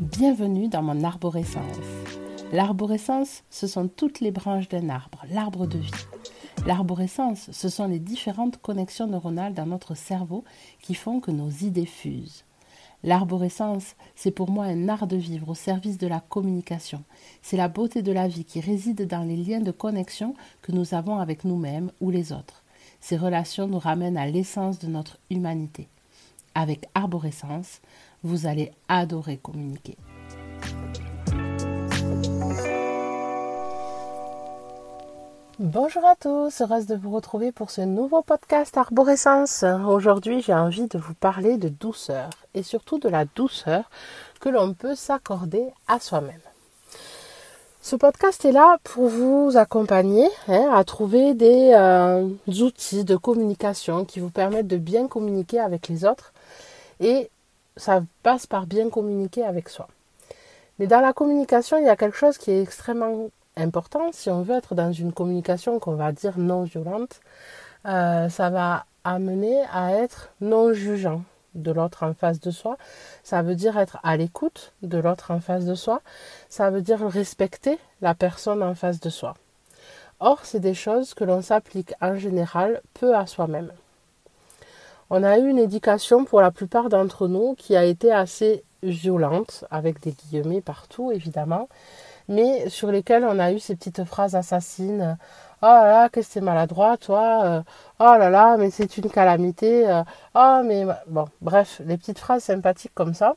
Bienvenue dans mon arborescence. L'arborescence, ce sont toutes les branches d'un arbre, l'arbre de vie. L'arborescence, ce sont les différentes connexions neuronales dans notre cerveau qui font que nos idées fusent. L'arborescence, c'est pour moi un art de vivre au service de la communication. C'est la beauté de la vie qui réside dans les liens de connexion que nous avons avec nous-mêmes ou les autres. Ces relations nous ramènent à l'essence de notre humanité. Avec arborescence, vous allez adorer communiquer. Bonjour à tous, heureuse de vous retrouver pour ce nouveau podcast Arborescence. Aujourd'hui, j'ai envie de vous parler de douceur et surtout de la douceur que l'on peut s'accorder à soi-même. Ce podcast est là pour vous accompagner hein, à trouver des euh, outils de communication qui vous permettent de bien communiquer avec les autres et ça passe par bien communiquer avec soi. Mais dans la communication, il y a quelque chose qui est extrêmement important. Si on veut être dans une communication qu'on va dire non violente, euh, ça va amener à être non jugeant de l'autre en face de soi. Ça veut dire être à l'écoute de l'autre en face de soi. Ça veut dire respecter la personne en face de soi. Or, c'est des choses que l'on s'applique en général peu à soi-même. On a eu une éducation pour la plupart d'entre nous qui a été assez violente, avec des guillemets partout évidemment, mais sur lesquels on a eu ces petites phrases assassines. Oh là là, que c'est maladroit, toi. Euh, oh là là, mais c'est une calamité. Euh, oh, mais bon, bref, les petites phrases sympathiques comme ça.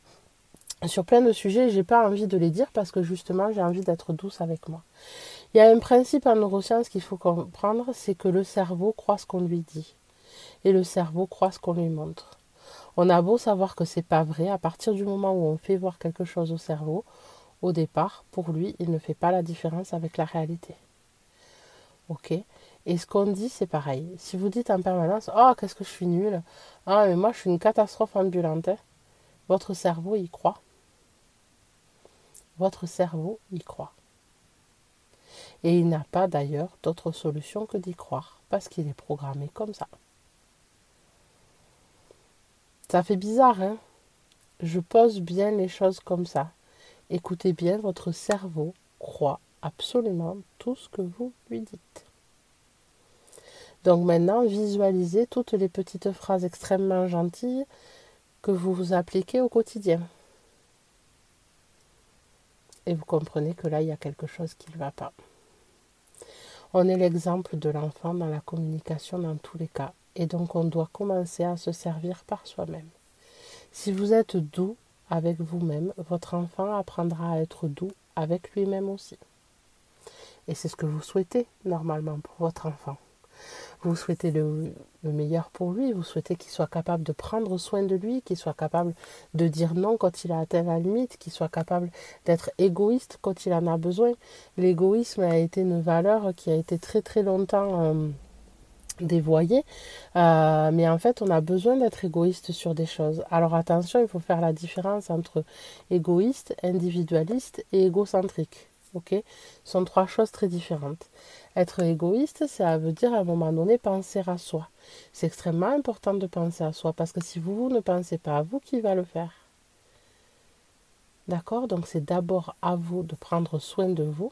Sur plein de sujets, j'ai pas envie de les dire parce que justement, j'ai envie d'être douce avec moi. Il y a un principe en neurosciences qu'il faut comprendre, c'est que le cerveau croit ce qu'on lui dit et le cerveau croit ce qu'on lui montre. On a beau savoir que c'est pas vrai, à partir du moment où on fait voir quelque chose au cerveau, au départ, pour lui, il ne fait pas la différence avec la réalité. Ok? Et ce qu'on dit, c'est pareil. Si vous dites en permanence Oh, qu'est-ce que je suis nulle Ah, mais moi, je suis une catastrophe ambulante. Votre cerveau y croit. Votre cerveau y croit. Et il n'a pas d'ailleurs d'autre solution que d'y croire, parce qu'il est programmé comme ça. Ça fait bizarre, hein Je pose bien les choses comme ça. Écoutez bien, votre cerveau croit absolument tout ce que vous lui dites. Donc maintenant, visualisez toutes les petites phrases extrêmement gentilles que vous vous appliquez au quotidien. Et vous comprenez que là, il y a quelque chose qui ne va pas. On est l'exemple de l'enfant dans la communication dans tous les cas. Et donc, on doit commencer à se servir par soi-même. Si vous êtes doux avec vous-même, votre enfant apprendra à être doux avec lui-même aussi. Et c'est ce que vous souhaitez normalement pour votre enfant. Vous souhaitez le, meilleur pour lui, vous souhaitez qu'il soit capable de prendre soin de lui, qu'il soit capable de dire non quand il a atteint la limite, qu'il soit capable d'être égoïste quand il en a besoin. L'égoïsme a été une valeur qui a été très très longtemps euh, dévoyé. Euh, mais en fait, on a besoin d'être égoïste sur des choses. Alors attention, il faut faire la différence entre égoïste, individualiste et égocentrique. Ok? Ce sont trois choses très différentes. Être égoïste, ça veut dire à un moment donné penser à soi. C'est extrêmement important de penser à soi parce que si vous, ne pensez pas à vous, qui va le faire? D'accord? Donc c'est d'abord à vous de prendre soin de vous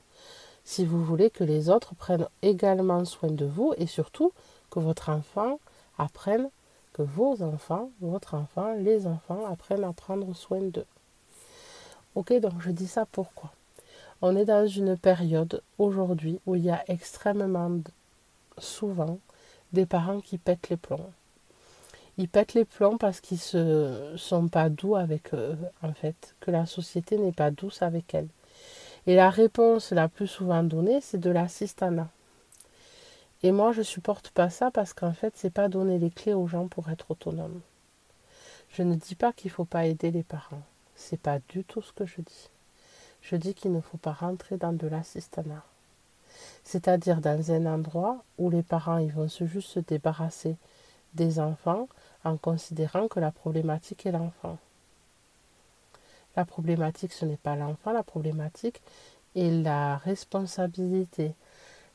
si vous voulez que les autres prennent également soin de vous et surtout que votre enfant apprenne, que vos enfants, votre enfant, les enfants apprennent à prendre soin d'eux. Ok, donc je dis ça pourquoi? On est dans une période aujourd'hui où il y a extrêmement souvent des parents qui pètent les plombs. Ils pètent les plombs parce qu'ils ne sont pas doux avec eux, en fait, que la société n'est pas douce avec elles. Et la réponse la plus souvent donnée, c'est de l'assistanat. Et moi, je supporte pas ça parce qu'en fait, c'est pas donner les clés aux gens pour être autonomes. Je ne dis pas qu'il ne faut pas aider les parents. C'est pas du tout ce que je dis. Je dis qu'il ne faut pas rentrer dans de l'assistanat. C'est-à-dire dans un endroit où les parents vont se juste se débarrasser des enfants en considérant que la problématique est l'enfant. La problématique, ce n'est pas l'enfant, la problématique est la responsabilité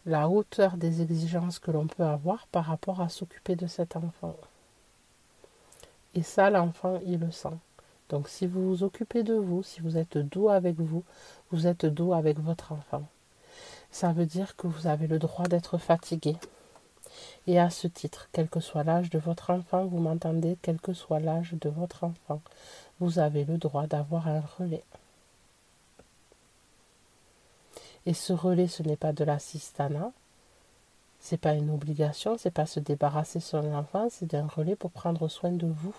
la hauteur des exigences que l'on peut avoir par rapport à s'occuper de cet enfant. Et ça, l'enfant, il le sent. Donc si vous vous occupez de vous, si vous êtes doux avec vous, vous êtes doux avec votre enfant. Ça veut dire que vous avez le droit d'être fatigué. Et à ce titre, quel que soit l'âge de votre enfant, vous m'entendez, quel que soit l'âge de votre enfant, vous avez le droit d'avoir un relais. Et ce relais, ce n'est pas de l'assistanat, c'est pas une obligation, c'est pas se débarrasser de son enfant, c'est un relais pour prendre soin de vous.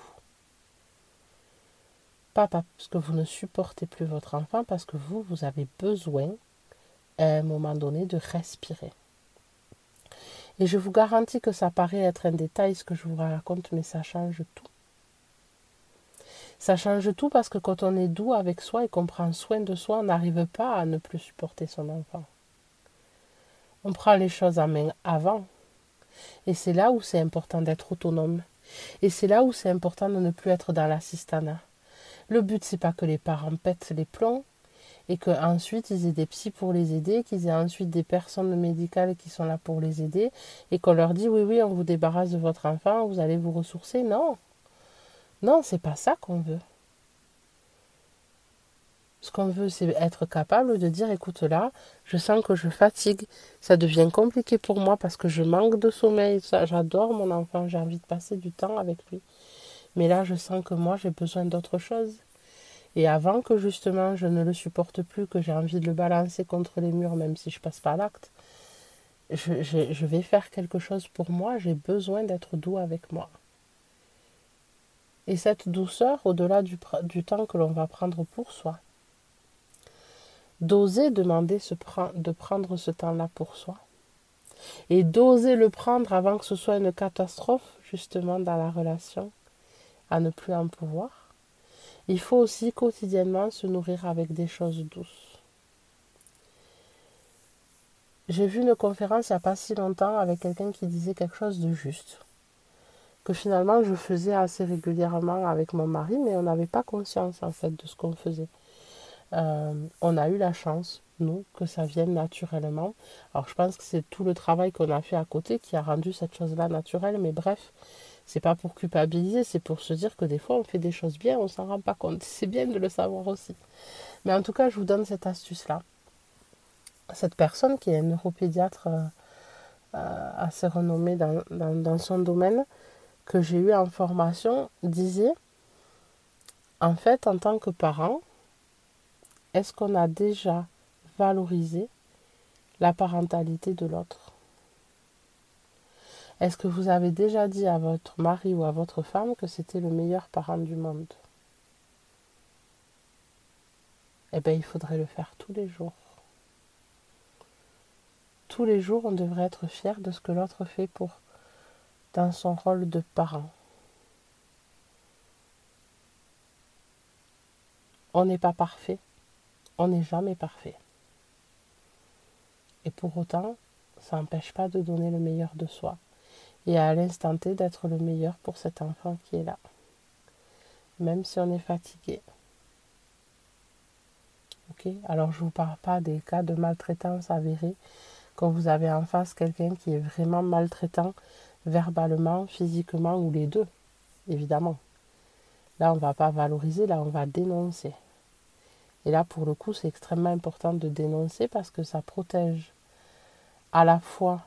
Pas parce que vous ne supportez plus votre enfant, parce que vous, vous avez besoin à un moment donné de respirer. Et je vous garantis que ça paraît être un détail ce que je vous raconte, mais ça change tout. Ça change tout parce que quand on est doux avec soi et qu'on prend soin de soi, on n'arrive pas à ne plus supporter son enfant. On prend les choses en main avant. Et c'est là où c'est important d'être autonome. Et c'est là où c'est important de ne plus être dans l'assistanat. Le but, c'est pas que les parents pètent les plombs et qu'ensuite ils aient des psys pour les aider, qu'ils aient ensuite des personnes médicales qui sont là pour les aider et qu'on leur dit oui, oui, on vous débarrasse de votre enfant, vous allez vous ressourcer. Non. Non, c'est pas ça qu'on veut. Ce qu'on veut, c'est être capable de dire, écoute là, je sens que je fatigue, ça devient compliqué pour moi parce que je manque de sommeil, j'adore mon enfant, j'ai envie de passer du temps avec lui. Mais là, je sens que moi, j'ai besoin d'autre chose. Et avant que justement je ne le supporte plus, que j'ai envie de le balancer contre les murs, même si je passe pas l'acte, je, vais faire quelque chose pour moi, j'ai besoin d'être doux avec moi. Et cette douceur, au-delà du, temps que l'on va prendre pour soi, d'oser demander de prendre ce temps-là pour soi et d'oser le prendre avant que ce soit une catastrophe justement dans la relation, à ne plus en pouvoir. Il faut aussi quotidiennement se nourrir avec des choses douces. J'ai vu une conférence il n'y a pas si longtemps avec quelqu'un qui disait quelque chose de juste, que finalement je faisais assez régulièrement avec mon mari, mais on n'avait pas conscience en fait de ce qu'on faisait. Euh, on a eu la chance, nous, que ça vienne naturellement. Alors je pense que c'est tout le travail qu'on a fait à côté qui a rendu cette chose-là naturelle, mais bref, c'est pas pour culpabiliser, c'est pour se dire que des fois on fait des choses bien, on s'en rend pas compte. C'est bien de le savoir aussi. Mais en tout cas, je vous donne cette astuce-là. Cette personne qui est neuropédiatre euh, euh, assez renommé dans, dans son domaine, que j'ai eu en formation, disait, en fait, en tant que parent, est-ce qu'on a déjà valorisé la parentalité de l'autre? Est-ce que vous avez déjà dit à votre mari ou à votre femme que c'était le meilleur parent du monde? Eh bien, il faudrait le faire tous les jours. Tous les jours, on devrait être fier de ce que l'autre fait pour dans son rôle de parent. On n'est pas parfait on n'est jamais parfait. Et pour autant, ça n'empêche pas de donner le meilleur de soi. Et à l'instant T d'être le meilleur pour cet enfant qui est là. Même si on est fatigué. Ok Alors je ne vous parle pas des cas de maltraitance avérés quand vous avez en face quelqu'un qui est vraiment maltraitant verbalement, physiquement ou les deux, évidemment. Là, on ne va pas valoriser, là, on va dénoncer. Et là, pour le coup, c'est extrêmement important de dénoncer parce que ça protège à la fois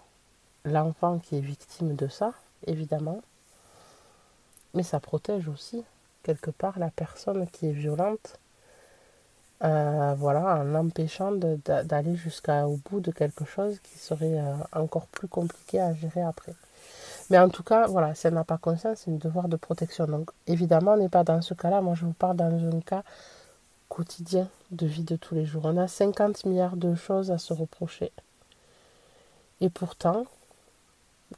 l'enfant qui est victime de ça, évidemment, mais ça protège aussi, quelque part, la personne qui est violente, euh, voilà, en empêchant d'aller jusqu'au bout de quelque chose qui serait euh, encore plus compliqué à gérer après. Mais en tout cas, voilà, si elle n'a pas conscience, c'est un devoir de protection. Donc, évidemment, on n'est pas dans ce cas-là. Moi, je vous parle dans un cas quotidien de vie de tous les jours. On a 50 milliards de choses à se reprocher. Et pourtant,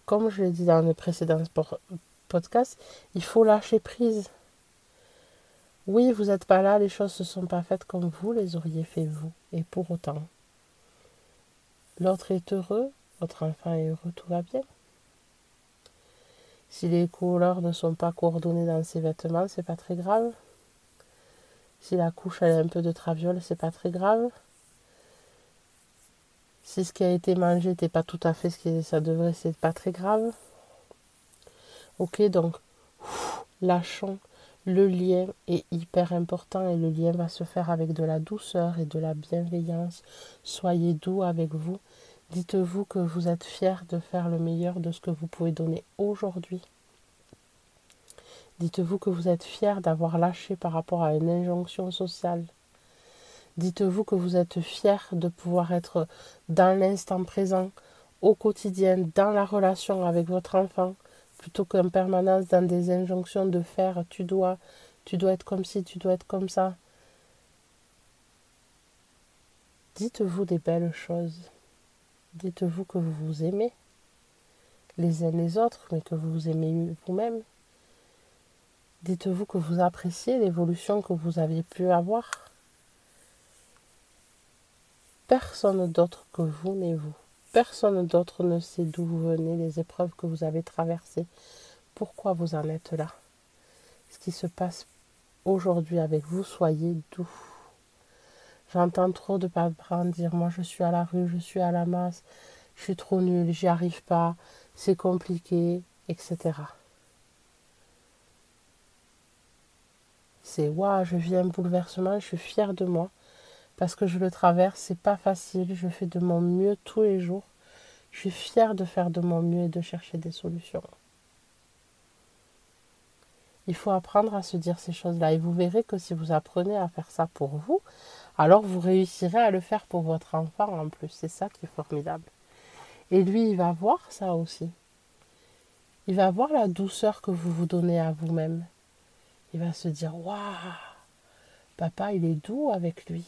comme je l'ai dit dans le précédent podcast, il faut lâcher prise. Oui, vous n'êtes pas là, les choses ne se sont pas faites comme vous les auriez fait vous. Et pour autant, l'autre est heureux, votre enfant est heureux, tout va bien. Si les couleurs ne sont pas coordonnées dans ses vêtements, c'est pas très grave. Si la couche a un peu de traviole, c'est pas très grave. Si ce qui a été mangé n'était pas tout à fait ce que ça devrait, c'est pas très grave. Ok, donc lâchons, Le lien est hyper important et le lien va se faire avec de la douceur et de la bienveillance. Soyez doux avec vous. Dites-vous que vous êtes fier de faire le meilleur de ce que vous pouvez donner aujourd'hui. Dites-vous que vous êtes fier d'avoir lâché par rapport à une injonction sociale. Dites-vous que vous êtes fier de pouvoir être dans l'instant présent, au quotidien, dans la relation avec votre enfant, plutôt qu'en permanence dans des injonctions de faire tu dois, tu dois être comme ci, tu dois être comme ça. Dites-vous des belles choses. Dites-vous que vous vous aimez les uns les autres, mais que vous vous aimez vous-même. Dites-vous que vous appréciez l'évolution que vous aviez pu avoir. Personne d'autre que vous n'est vous. Personne d'autre ne sait d'où vous venez, les épreuves que vous avez traversées, pourquoi vous en êtes là? Ce qui se passe aujourd'hui avec vous, soyez doux. J'entends trop de parents dire Moi, je suis à la rue, je suis à la masse, je suis trop nul, j'y arrive pas, c'est compliqué, etc. C'est Waouh, je vis un bouleversement, je suis fière de moi parce que je le traverse, c'est pas facile, je fais de mon mieux tous les jours. Je suis fière de faire de mon mieux et de chercher des solutions. Il faut apprendre à se dire ces choses-là et vous verrez que si vous apprenez à faire ça pour vous, alors vous réussirez à le faire pour votre enfant en plus. C'est ça qui est formidable. Et lui, il va voir ça aussi. Il va voir la douceur que vous vous donnez à vous-même. Il va se dire Waouh, papa, il est doux avec lui.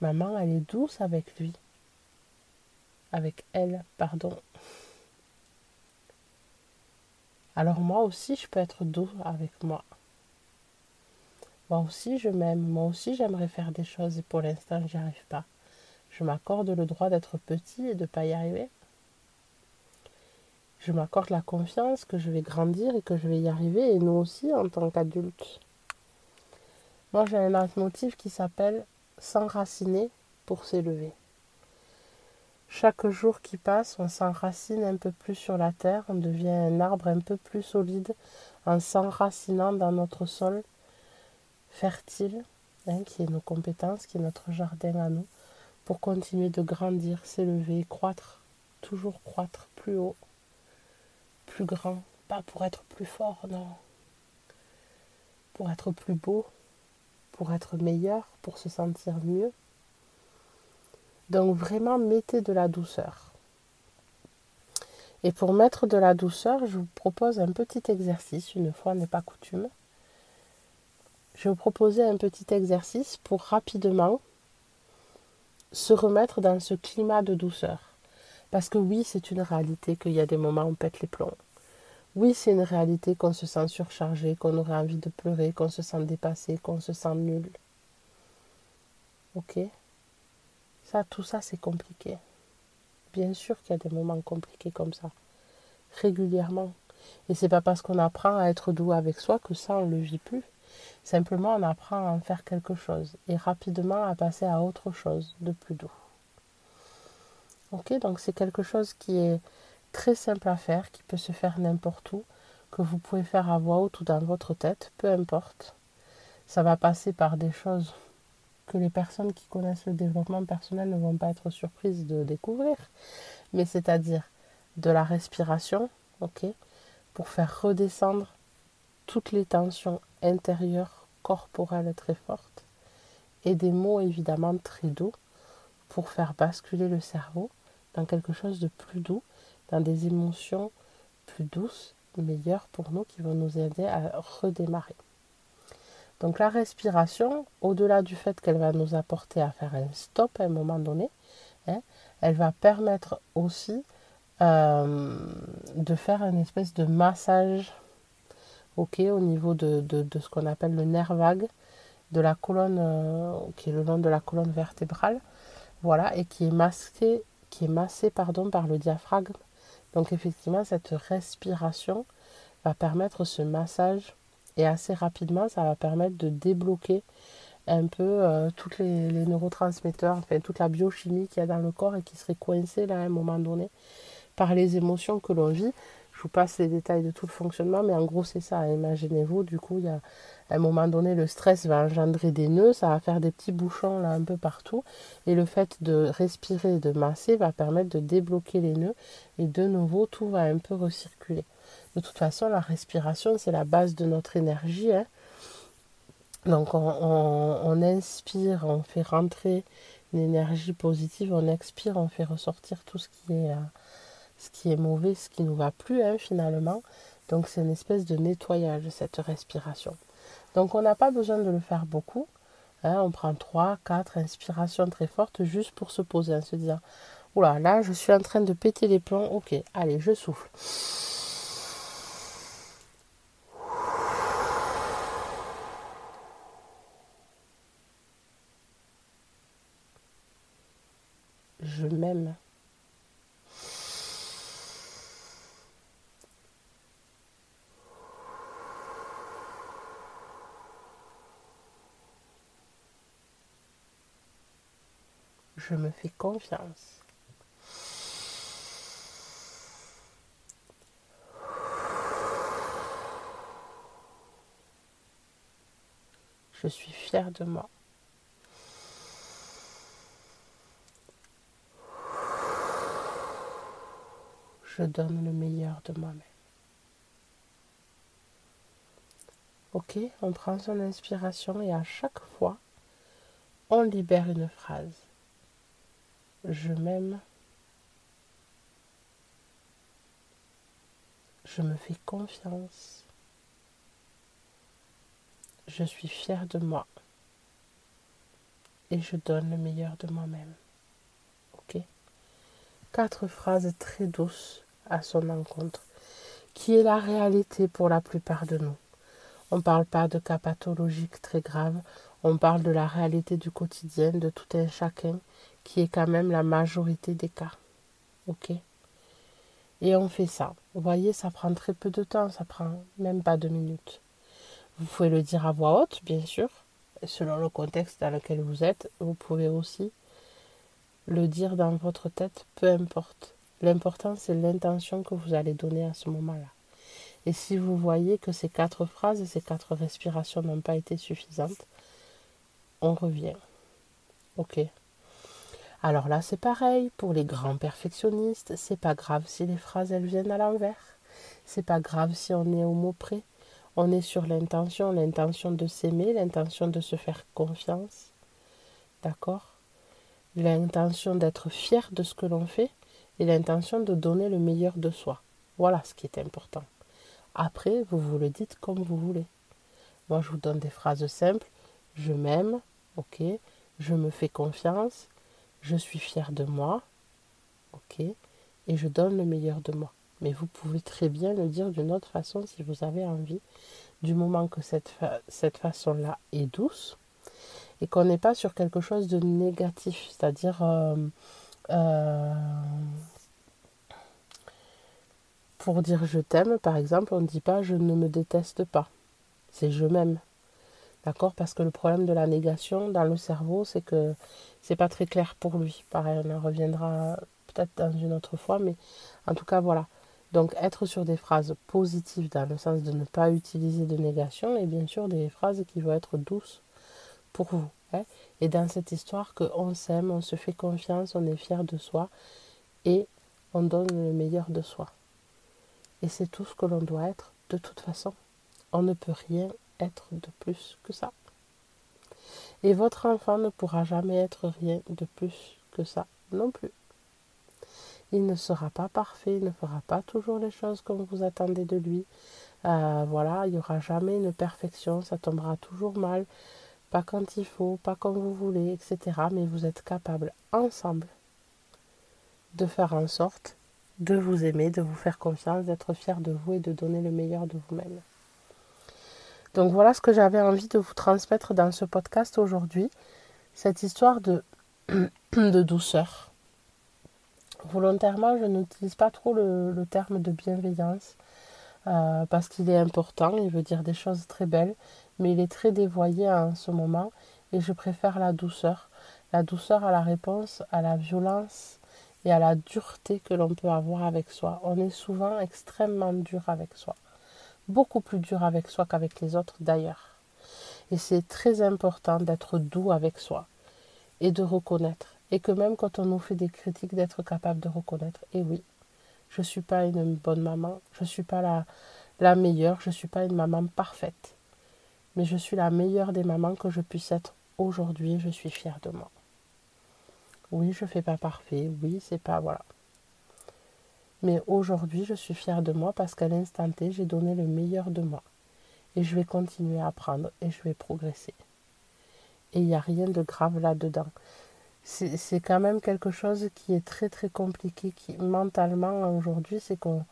Maman, elle est douce avec lui. Avec elle, pardon. Alors moi aussi, je peux être doux avec moi. Moi aussi, je m'aime. Moi aussi, j'aimerais faire des choses et pour l'instant, j'y arrive pas. Je m'accorde le droit d'être petit et de ne pas y arriver. Je m'accorde la confiance que je vais grandir et que je vais y arriver, et nous aussi en tant qu'adultes. Moi, j'ai un motif qui s'appelle s'enraciner pour s'élever. Chaque jour qui passe, on s'enracine un peu plus sur la terre, on devient un arbre un peu plus solide en s'enracinant dans notre sol fertile, hein, qui est nos compétences, qui est notre jardin à nous, pour continuer de grandir, s'élever, croître, toujours croître plus haut, plus grand, pas pour être plus fort, non, pour être plus beau, pour être meilleur, pour se sentir mieux. Donc vraiment, mettez de la douceur. Et pour mettre de la douceur, je vous propose un petit exercice, une fois n'est pas coutume. Je vais vous proposer un petit exercice pour rapidement se remettre dans ce climat de douceur. Parce que oui, c'est une réalité qu'il y a des moments où on pète les plombs. Oui, c'est une réalité qu'on se sent surchargé, qu'on aurait envie de pleurer, qu'on se sent dépassé, qu'on se sent nul. Ok? Ça, tout ça, c'est compliqué. Bien sûr qu'il y a des moments compliqués comme ça. Régulièrement. Et c'est pas parce qu'on apprend à être doux avec soi que ça, on ne le vit plus. Simplement, on apprend à en faire quelque chose et rapidement à passer à autre chose de plus doux. Ok, donc c'est quelque chose qui est très simple à faire, qui peut se faire n'importe où, que vous pouvez faire à voix haute ou dans votre tête, peu importe. Ça va passer par des choses que les personnes qui connaissent le développement personnel ne vont pas être surprises de découvrir, mais c'est-à-dire de la respiration, ok, pour faire redescendre toutes les tensions intérieures, corporelles très fortes, et des mots évidemment très doux pour faire basculer le cerveau dans quelque chose de plus doux dans des émotions plus douces, meilleures pour nous, qui vont nous aider à redémarrer. Donc la respiration, au-delà du fait qu'elle va nous apporter à faire un stop à un moment donné, hein, elle va permettre aussi euh, de faire une espèce de massage au niveau de, ce qu'on appelle le nerf vague de la colonne, euh, qui est le long de la colonne vertébrale, voilà, et qui est masqué, qui est massé pardon, par le diaphragme donc effectivement, cette respiration va permettre ce massage et assez rapidement, ça va permettre de débloquer un peu euh, tous les, neurotransmetteurs, enfin toute la biochimie qu'il y a dans le corps et qui serait coincée là à un moment donné par les émotions que l'on vit. Je vous passe les détails de tout le fonctionnement, mais en gros c'est ça. Imaginez-vous, du coup, il y a, à un moment donné, le stress va engendrer des nœuds, ça va faire des petits bouchons là un peu partout. Et le fait de respirer, de masser va permettre de débloquer les nœuds. Et de nouveau, tout va un peu recirculer. De toute façon, la respiration, c'est la base de notre énergie. Hein. Donc on, inspire, on fait rentrer l'énergie positive, on expire, on fait ressortir tout ce qui est... Euh, ce qui est mauvais, ce qui nous va plus hein, finalement. Donc c'est une espèce de nettoyage, cette respiration. Donc on n'a pas besoin de le faire beaucoup. Hein. on prend 3, 4 inspirations très fortes juste pour se poser, en se disant, oula, là je suis en train de péter les plombs, ok, allez, je souffle. Je m'aime. Je me fais confiance. Je suis fière de moi. Je donne le meilleur de moi-même. Ok, on prend son inspiration et à chaque fois, on libère une phrase je m'aime, je me fais confiance, je suis fière de moi. Et je donne le meilleur de moi-même. Ok? Quatre phrases très douces à son encontre, qui est la réalité pour la plupart de nous. On ne parle pas de cas pathologiques très graves, on parle de la réalité du quotidien, de tout un chacun qui est quand même la majorité des cas. Ok Et on fait ça. Vous voyez, ça prend très peu de temps, ça prend même pas deux minutes. Vous pouvez le dire à voix haute, bien sûr, selon le contexte dans lequel vous êtes. Vous pouvez aussi le dire dans votre tête, peu importe. L'important, c'est l'intention que vous allez donner à ce moment-là. Et si vous voyez que ces quatre phrases, ces quatre respirations n'ont pas été suffisantes, on revient. Ok alors là, c'est pareil pour les grands perfectionnistes. C'est pas grave si les phrases elles viennent à l'envers. C'est pas grave si on est au mot près. On est sur l'intention, l'intention de s'aimer, l'intention de se faire confiance. D'accord? L'intention d'être fier de ce que l'on fait et l'intention de donner le meilleur de soi. Voilà ce qui est important. Après, vous vous le dites comme vous voulez. Moi, je vous donne des phrases simples. Je m'aime, ok? Je me fais confiance je suis fière de moi, ok, et je donne le meilleur de moi. Mais vous pouvez très bien le dire d'une autre façon si vous avez envie, du moment que cette, cette façon-là est douce et qu'on n'est pas sur quelque chose de négatif, c'est-à-dire euh, euh, pour dire je t'aime, par exemple, on ne dit pas je ne me déteste pas, c'est je m'aime. D'accord? Parce que le problème de la négation dans le cerveau, c'est que c'est pas très clair pour lui. Pareil, on en reviendra peut-être dans une autre fois, mais en tout cas, voilà. Donc, être sur des phrases positives dans le sens de ne pas utiliser de négation et bien sûr des phrases qui vont être douces pour vous. Hein. et dans cette histoire qu'on s'aime, on se fait confiance, on est fier de soi et on donne le meilleur de soi. Et c'est tout ce que l'on doit être de toute façon. On ne peut rien être de plus que ça. Et votre enfant ne pourra jamais être rien de plus que ça non plus. Il ne sera pas parfait, il ne fera pas toujours les choses comme vous attendez de lui. Euh, voilà, il n'y aura jamais une perfection, ça tombera toujours mal, pas quand il faut, pas comme vous voulez, etc. Mais vous êtes capable ensemble de faire en sorte de vous aimer, de vous faire confiance, d'être fier de vous et de donner le meilleur de vous-même. Donc voilà ce que j'avais envie de vous transmettre dans ce podcast aujourd'hui, cette histoire de, douceur. Volontairement, je n'utilise pas trop le, terme de bienveillance euh, parce qu'il est important, il veut dire des choses très belles, mais il est très dévoyé en ce moment et je préfère la douceur. La douceur à la réponse à la violence et à la dureté que l'on peut avoir avec soi. On est souvent extrêmement dur avec soi. Beaucoup plus dur avec soi qu'avec les autres d'ailleurs. Et c'est très important d'être doux avec soi et de reconnaître. Et que même quand on nous fait des critiques, d'être capable de reconnaître. Et oui, je ne suis pas une bonne maman, je ne suis pas la, la meilleure, je ne suis pas une maman parfaite. Mais je suis la meilleure des mamans que je puisse être aujourd'hui, je suis fière de moi. Oui, je ne fais pas parfait, oui, c'est pas voilà. Mais aujourd'hui, je suis fière de moi parce qu'à l'instant T, j'ai donné le meilleur de moi. Et je vais continuer à apprendre et je vais progresser. Et il n'y a rien de grave là-dedans. C'est quand même quelque chose qui est très très compliqué qui, mentalement aujourd'hui, c'est qu'on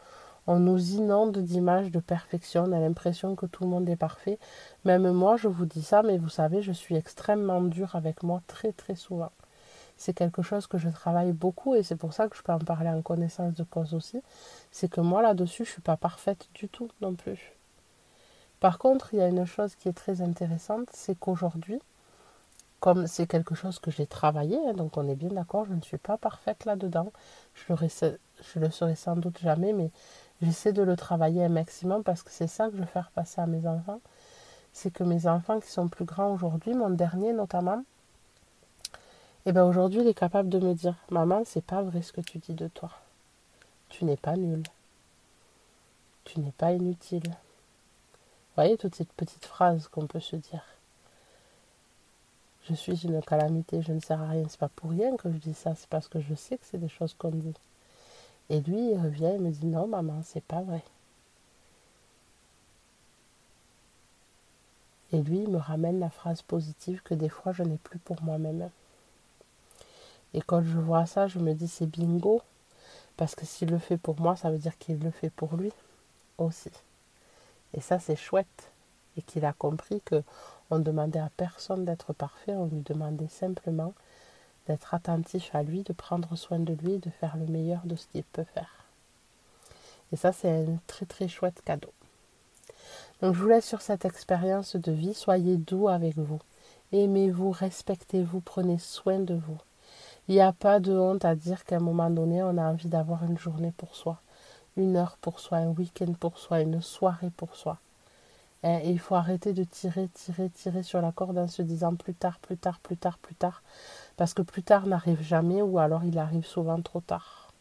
on nous inonde d'images de perfection, on a l'impression que tout le monde est parfait. Même moi, je vous dis ça, mais vous savez, je suis extrêmement dure avec moi très très souvent. C'est quelque chose que je travaille beaucoup et c'est pour ça que je peux en parler en connaissance de cause aussi. C'est que moi là-dessus, je ne suis pas parfaite du tout non plus. Par contre, il y a une chose qui est très intéressante, c'est qu'aujourd'hui, comme c'est quelque chose que j'ai travaillé, hein, donc on est bien d'accord, je ne suis pas parfaite là-dedans. Je, je le serai sans doute jamais, mais j'essaie de le travailler un maximum parce que c'est ça que je veux faire passer à mes enfants. C'est que mes enfants qui sont plus grands aujourd'hui, mon dernier notamment, et eh bien aujourd'hui il est capable de me dire Maman, c'est pas vrai ce que tu dis de toi. Tu n'es pas nul. Tu n'es pas inutile. Vous voyez toutes ces petites phrases qu'on peut se dire. Je suis une calamité, je ne sers à rien. C'est pas pour rien que je dis ça, c'est parce que je sais que c'est des choses qu'on dit. Et lui, il revient et me dit non, maman, c'est pas vrai. Et lui, il me ramène la phrase positive que des fois je n'ai plus pour moi-même. Et quand je vois ça, je me dis c'est bingo. Parce que s'il le fait pour moi, ça veut dire qu'il le fait pour lui aussi. Et ça, c'est chouette. Et qu'il a compris que on demandait à personne d'être parfait, on lui demandait simplement d'être attentif à lui, de prendre soin de lui, de faire le meilleur de ce qu'il peut faire. Et ça, c'est un très très chouette cadeau. Donc je vous laisse sur cette expérience de vie. Soyez doux avec vous. Aimez-vous, respectez-vous, prenez soin de vous. Il n'y a pas de honte à dire qu'à un moment donné, on a envie d'avoir une journée pour soi, une heure pour soi, un week-end pour soi, une soirée pour soi. Et il faut arrêter de tirer, tirer, tirer sur la corde en se disant plus tard, plus tard, plus tard, plus tard. Parce que plus tard n'arrive jamais ou alors il arrive souvent trop tard.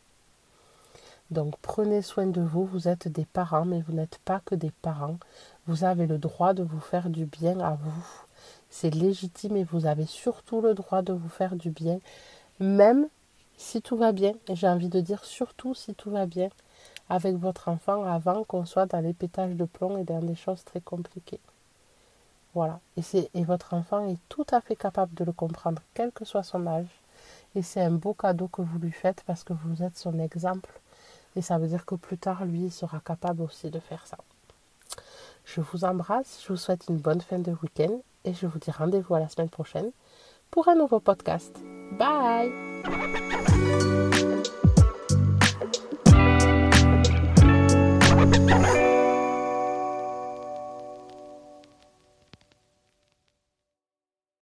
Donc prenez soin de vous, vous êtes des parents, mais vous n'êtes pas que des parents. Vous avez le droit de vous faire du bien à vous. C'est légitime et vous avez surtout le droit de vous faire du bien, même si tout va bien. Et j'ai envie de dire surtout si tout va bien avec votre enfant avant qu'on soit dans les pétages de plomb et dans des choses très compliquées. Voilà. Et, votre enfant est tout à fait capable de le comprendre, quel que soit son âge. Et c'est un beau cadeau que vous lui faites parce que vous êtes son exemple. Et ça veut dire que plus tard, lui, il sera capable aussi de faire ça. Je vous embrasse, je vous souhaite une bonne fin de week-end et je vous dis rendez-vous à la semaine prochaine pour un nouveau podcast. Bye